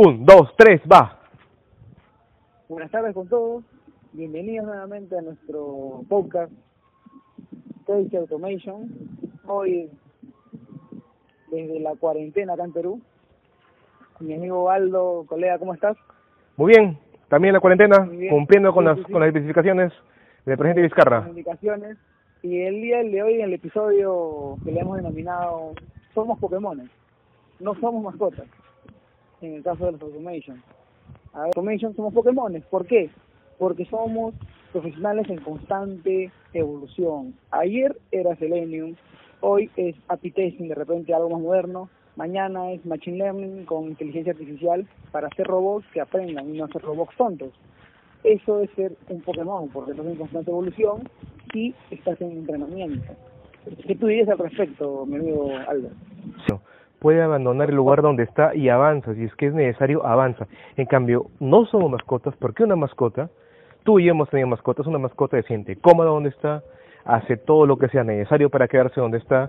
Un, dos, tres, va. Buenas tardes con todos. Bienvenidos nuevamente a nuestro podcast Crazy Automation. Hoy, desde la cuarentena acá en Perú. Mi amigo Aldo, colega, ¿cómo estás? Muy bien. También la cuarentena, cumpliendo con Sí, las sí, sí. con las especificaciones del presidente Vizcarra. Comunicaciones. Y el día de hoy, en el episodio que le hemos denominado Somos Pokémones. No somos mascotas. En el caso de los Automation. Automation somos Pokémones. ¿Por qué? Porque somos profesionales en constante evolución. Ayer era Selenium, hoy es API Testing, de repente algo más moderno. Mañana es Machine Learning con inteligencia artificial para hacer robots que aprendan y no hacer robots tontos. Eso es ser un Pokémon, porque estás en constante evolución y estás en entrenamiento. ¿Qué tú dirías al respecto, mi amigo Albert? Puede abandonar el lugar donde está y avanza. Si es que es necesario, avanza. En cambio, no somos mascotas porque una mascota, tú y yo hemos tenido mascotas, una mascota se siente cómoda donde está, hace todo lo que sea necesario para quedarse donde está.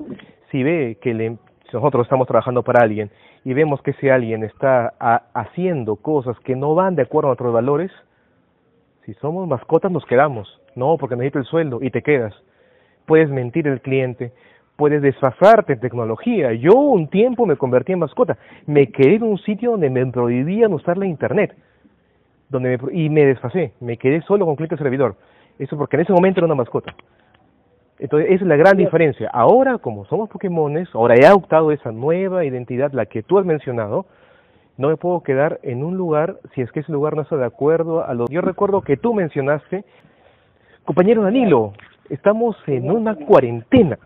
Si ve que le, si nosotros estamos trabajando para alguien y vemos que ese alguien está a- haciendo cosas que no van de acuerdo a nuestros valores, si somos mascotas nos quedamos. No, porque necesito el sueldo y te quedas. Puedes mentir al cliente, puedes desfasarte en tecnología. Yo un tiempo me convertí en mascota. Me quedé en un sitio donde me prohibían usar la internet. Donde me y me desfasé. Me quedé solo con cliente servidor. Eso porque en ese momento era una mascota. Entonces, esa es la gran diferencia. Ahora, como somos Pokémones, ahora he adoptado esa nueva identidad, la que tú has mencionado, no me puedo quedar en un lugar si es que ese lugar no está de acuerdo a lo yo recuerdo que tú mencionaste compañero Danilo estamos en una cuarentena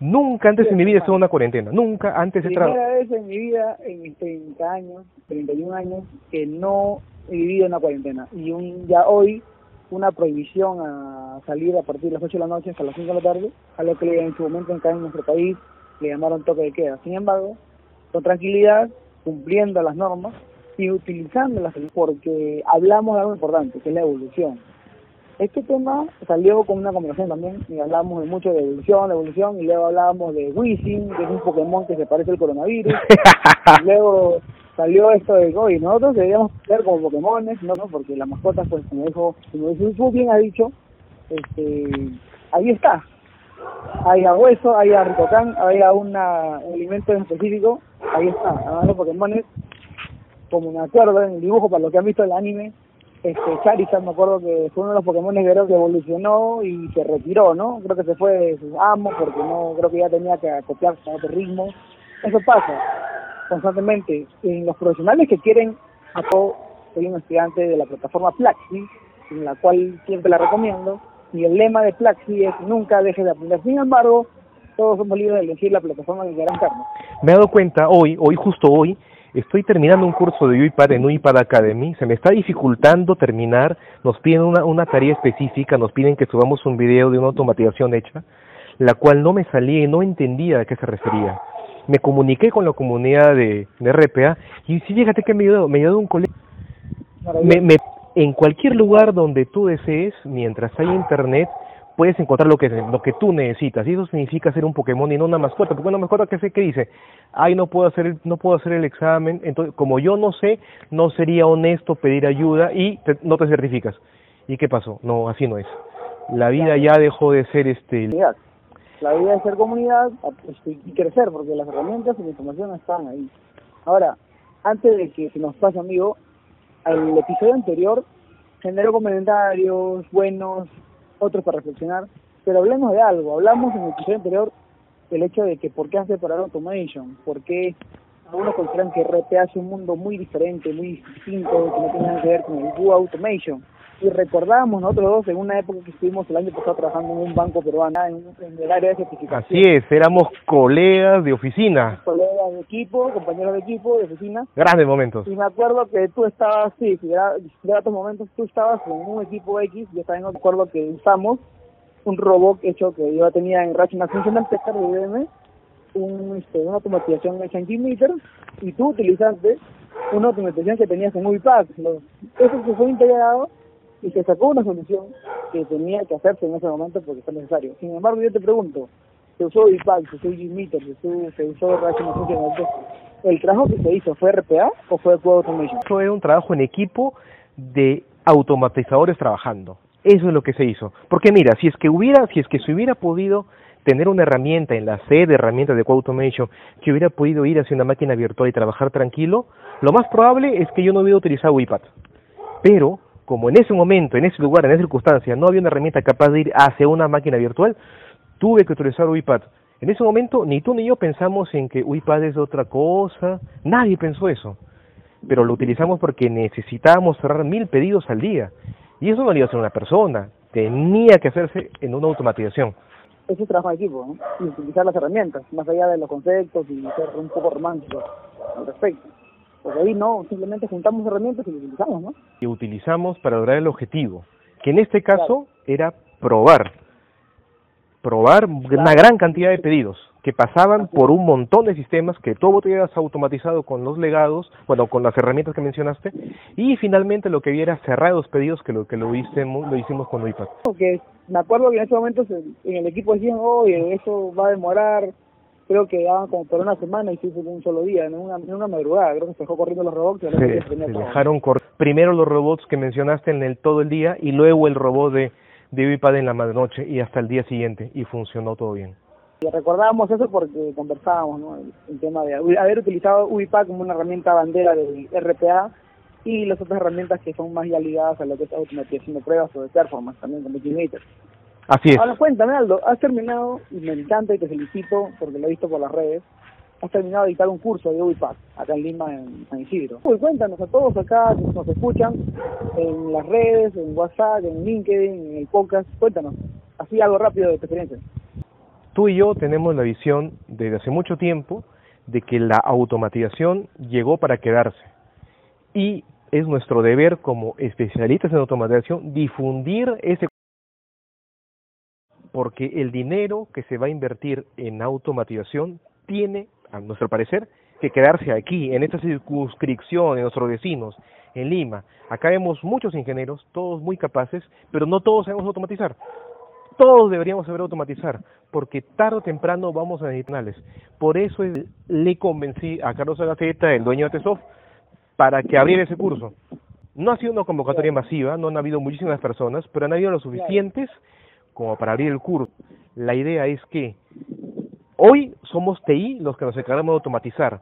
nunca antes en mi vida he estado en una cuarentena nunca antes he Primera trabajado vez en mi vida, en mis 30 años, 31 años, que no he vivido una cuarentena. Y un, ya hoy, una prohibición a salir a partir de las 8 de la noche hasta las 5 de la tarde, a lo que en su momento acá en nuestro país le llamaron toque de queda. Sin embargo, con tranquilidad, cumpliendo las normas y utilizándolas, porque hablamos de algo importante, que es la evolución. Este tema salió con una conversación también y hablamos de mucho de evolución, de evolución, y luego hablábamos de Wizzing, que es un Pokémon que se parece al coronavirus. y luego salió esto de, oye, nosotros deberíamos ser como Pokémones, ¿no? ¿no? Porque la mascota, pues, como dijo, como dijo bien ha dicho, este, ahí está. Hay a hueso, hay a Ricocan, hay a una, un alimento en específico, ahí está. Los Pokémones, como me acuerdo en el dibujo, para lo que han visto el anime, este Charizard me acuerdo que fue uno de los Pokémon guerreros que evolucionó y se retiró, ¿no? Creo que se fue de sus amos porque no creo que ya tenía que acoplarse a otro ritmo. Eso pasa constantemente. En los profesionales que quieren, yo soy un estudiante de la plataforma Plaxi, en la cual siempre la recomiendo, y el lema de Plaxi es nunca dejes de aprender. Sin embargo, todos somos libres de elegir la plataforma que carne. me he dado cuenta hoy hoy justo hoy estoy terminando un curso de UiPad en UiPad Academy. Se me está dificultando terminar. Nos piden una una tarea específica. Nos piden que subamos un video de una automatización hecha la cual no me salía y no entendía a qué se refería. Me comuniqué con la comunidad de, de RPA y sí, fíjate que me ayudó, me ayudó un colega me, me, en cualquier lugar donde tú desees, mientras hay internet, puedes encontrar lo que lo que tú necesitas. Y eso significa ser un Pokémon y no una mascota. Porque una mascota que sé que dice, ay, no puedo hacer el, no puedo hacer el examen. Entonces, como yo no sé, no sería honesto pedir ayuda y te- no te certificas. ¿Y qué pasó? No, así no es. La vida ya dejó de ser este. comunidad. La idea es ser comunidad este, y crecer, porque las herramientas y la información están ahí. Ahora, antes de que se nos pase, amigo, el episodio anterior generó comentarios buenos, otros para reflexionar, pero hablemos de algo. Hablamos en el episodio anterior del hecho de que por qué hace separar automation, por qué algunos consideran que RPA es un mundo muy diferente, muy distinto, que no tiene nada que ver con el Google Automation. Y recordamos nosotros dos en una época que estuvimos el año pasado trabajando en un banco peruano, en, en el área de certificación. Así es, éramos colegas de oficina. Colegas de equipo, compañeros de equipo, de oficina. Grandes momentos. Y me acuerdo que tú estabas, sí, si era, si era otros momentos, tú estabas en un equipo X, yo también me acuerdo que usamos un robot hecho que yo tenía en Rational Functional Tester de IBM, un, este, una automatización hecha en Gmeter, y tú utilizaste una automatización que tenías en UiPath. Eso se fue integrado y se sacó una solución que tenía que hacerse en ese momento porque fue necesario. Sin embargo, yo te pregunto, se usó UiPath, se usó Gmeter, se usó, se usó ¿El trabajo que se hizo fue RPA o fue Code Automation? Fue un trabajo en equipo de automatizadores trabajando. Eso es lo que se hizo. Porque mira, si es que hubiera, si es que se hubiera podido tener una herramienta en la sede de herramientas de Code Automation que hubiera podido ir hacia una máquina virtual y trabajar tranquilo, lo más probable es que yo no hubiera utilizado WIPAD. Pero, como en ese momento, en ese lugar, en esa circunstancia, no había una herramienta capaz de ir hacia una máquina virtual, tuve que utilizar WIPAD. En ese momento, ni tú ni yo pensamos en que WIPAD es otra cosa, nadie pensó eso. Pero lo utilizamos porque necesitábamos cerrar mil pedidos al día. Y eso no lo iba a hacer una persona, tenía que hacerse en una automatización. Es trabajo de equipo, ¿no? Y utilizar las herramientas, más allá de los conceptos y ser un poco romántico al respecto. Porque ahí no, simplemente juntamos herramientas y las utilizamos, ¿no? Y utilizamos para lograr el objetivo, que en este caso era probar probar una gran cantidad de pedidos que pasaban por un montón de sistemas que todo tenías automatizado con los legados, bueno, con las herramientas que mencionaste, y finalmente lo que había era cerrar los pedidos que lo que lo, hicimos, lo hicimos con UiPath. Porque me acuerdo que en ese momento en el equipo decían, oye, eso va a demorar, creo que daban como por una semana y se hizo en un solo día, en una, en una madrugada, creo que se dejó corriendo los robots. Y se, se dejaron correr. Primero los robots que mencionaste en el todo el día y luego el robot de de UiPad en la noche y hasta el día siguiente y funcionó todo bien. Y recordábamos eso porque conversábamos ¿no? el, tema de haber utilizado UiPad como una herramienta bandera del RPA y las otras herramientas que son más ya ligadas a lo que es automatización de pruebas o de performance también como Ultimator. Así es. Ahora cuéntame Aldo, has terminado y me encanta y te felicito porque lo he visto por las redes has terminado de dictar un curso de UiPath acá en Lima, en San Isidro. Uy, cuéntanos a todos acá que nos escuchan en las redes, en WhatsApp, en LinkedIn, en el podcast, cuéntanos, así algo rápido de tu experiencia. Tú y yo tenemos la visión desde hace mucho tiempo de que la automatización llegó para quedarse y es nuestro deber como especialistas en automatización difundir ese porque el dinero que se va a invertir en automatización tiene a nuestro parecer, que quedarse aquí, en esta circunscripción, en nuestros vecinos, en Lima. Acá vemos muchos ingenieros, todos muy capaces, pero no todos sabemos automatizar. Todos deberíamos saber automatizar, porque tarde o temprano vamos a necesitarles. Por eso le convencí a Carlos Agaceta, el dueño de TESOF, para que abriera ese curso. No ha sido una convocatoria masiva, no han habido muchísimas personas, pero han habido lo suficientes como para abrir el curso. La idea es que Hoy somos TI los que nos encargamos de automatizar,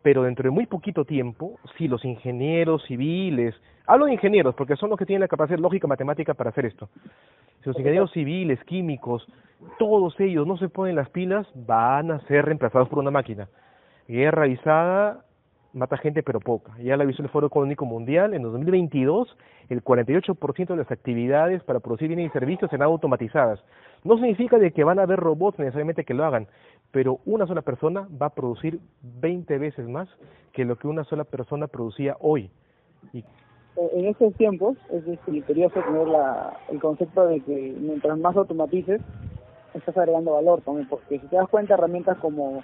pero dentro de muy poquito tiempo, si los ingenieros civiles, hablo de ingenieros porque son los que tienen la capacidad lógica matemática para hacer esto, si los ingenieros civiles, químicos, todos ellos no se ponen las pilas, van a ser reemplazados por una máquina. Guerra avisada mata gente pero poca. Ya la avisó el Foro Económico Mundial, en 2022 el 48% de las actividades para producir bienes y servicios serán automatizadas. No significa de que van a haber robots necesariamente que lo hagan, pero una sola persona va a producir 20 veces más que lo que una sola persona producía hoy. Y... En estos tiempos es curioso tener la, el concepto de que mientras más automatices, estás agregando valor también, porque si te das cuenta, herramientas como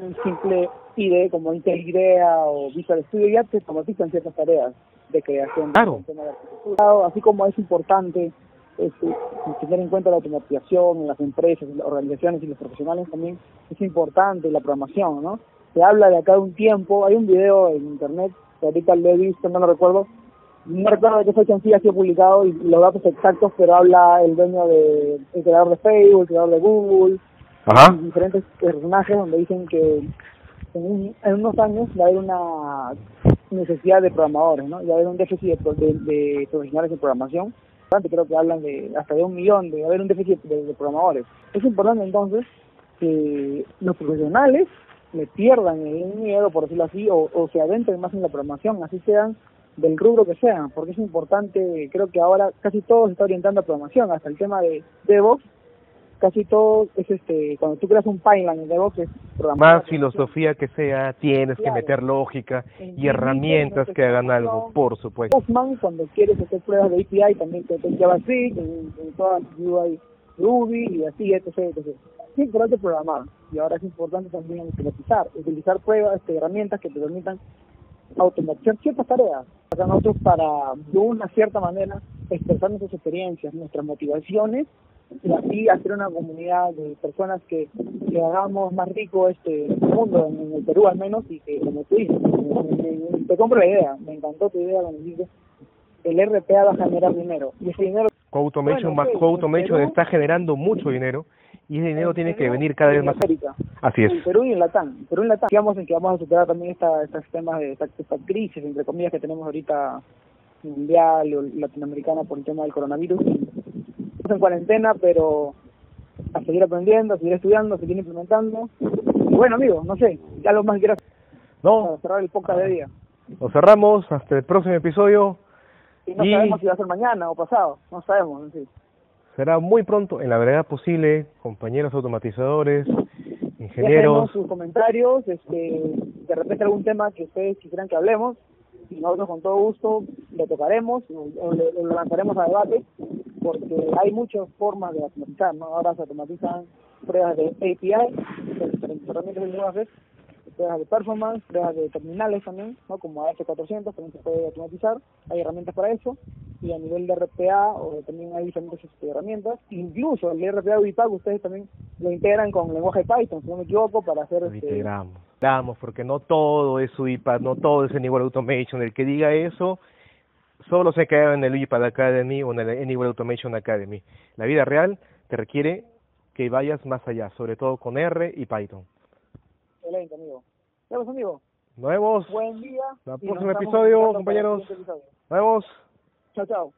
un simple IDE como Intel IDEA o Visual Studio ya te automatizan ciertas tareas de creación claro. de así como es importante este, tener en cuenta la automatización en las empresas, las organizaciones y los profesionales también es importante la programación, ¿no? Se habla de acá de un tiempo, hay un video en internet que ahorita lo he visto, no lo recuerdo, no recuerdo de qué fecha en sí ha sido publicado y los datos exactos, pero habla el dueño de, el creador de Facebook, el creador de Google, Ajá. diferentes personajes donde dicen que en, unos años va a haber una necesidad de programadores, ¿no? Va a haber un déficit de, profesionales de programación. Creo que hablan de hasta de un millón, de haber un déficit de, programadores. Es importante entonces que los profesionales le pierdan el miedo, por decirlo así, o, o se adentren más en la programación, así sean del rubro que sean, porque es importante, creo que ahora casi todo se está orientando a programación, hasta el tema de DevOps casi todo es este, cuando tú creas un pipeline en es programar. Más filosofía que sea, tienes que meter lógica y herramientas que hagan algo, por supuesto. Postman, cuando quieres hacer pruebas de API, también te en JavaScript, en, en todas UI Ruby y así, etc, etc. Es importante programar y ahora es importante también automatizar, utilizar pruebas, este, herramientas que te permitan automatizar ciertas tareas. Para nosotros, para de una cierta manera, expresar nuestras experiencias, nuestras motivaciones y así hacer una comunidad de personas que, que hagamos más rico este mundo, en, el Perú al menos, y que como tú dices, te compro la idea, me encantó tu idea cuando dices el RPA va a generar dinero, y ese dinero... Co-Automation, bueno, Co-Automation está generando mucho dinero y ese dinero tiene que venir cada vez más. América. Así es. En Perú y en Latam. En Perú y en Latam. Digamos en que vamos a superar también esta, estos temas de esta, esta, crisis, entre comillas, que tenemos ahorita mundial o latinoamericana por el tema del coronavirus. Estamos en cuarentena, pero a seguir aprendiendo, a seguir estudiando, a seguir implementando. Y bueno, amigo, no sé, ya lo más quieras no. para cerrar el podcast de día. Lo cerramos hasta el próximo episodio. Y no sabemos si va a ser mañana o pasado, no sabemos, en sí será muy pronto, en la verdad posible, compañeros automatizadores, ingenieros. sus comentarios, este, de repente algún tema que ustedes quisieran que hablemos, y nosotros con todo gusto le tocaremos o, lo lanzaremos a debate, porque hay muchas formas de automatizar, ¿no? Ahora se automatizan pruebas de API, herramientas de pruebas de performance, pruebas de terminales también, ¿no? como AS400, también se puede automatizar, hay herramientas para eso, y a nivel de RPA o también hay diferentes este, herramientas. Incluso el RPA UiPath ustedes también lo integran con lenguaje Python, si no me equivoco, para hacer... Lo este... integramos, porque no todo es UiPath, no todo es Anywhere Automation. El que diga eso solo se queda en el UiPath Academy o en el Anywhere Automation Academy. La vida real te requiere que vayas más allá, sobre todo con R y Python. Excelente, amigo. Nos amigo. Nos vemos. Buen día. el próximo episodio, compañeros. Nos vemos. Chao, chao.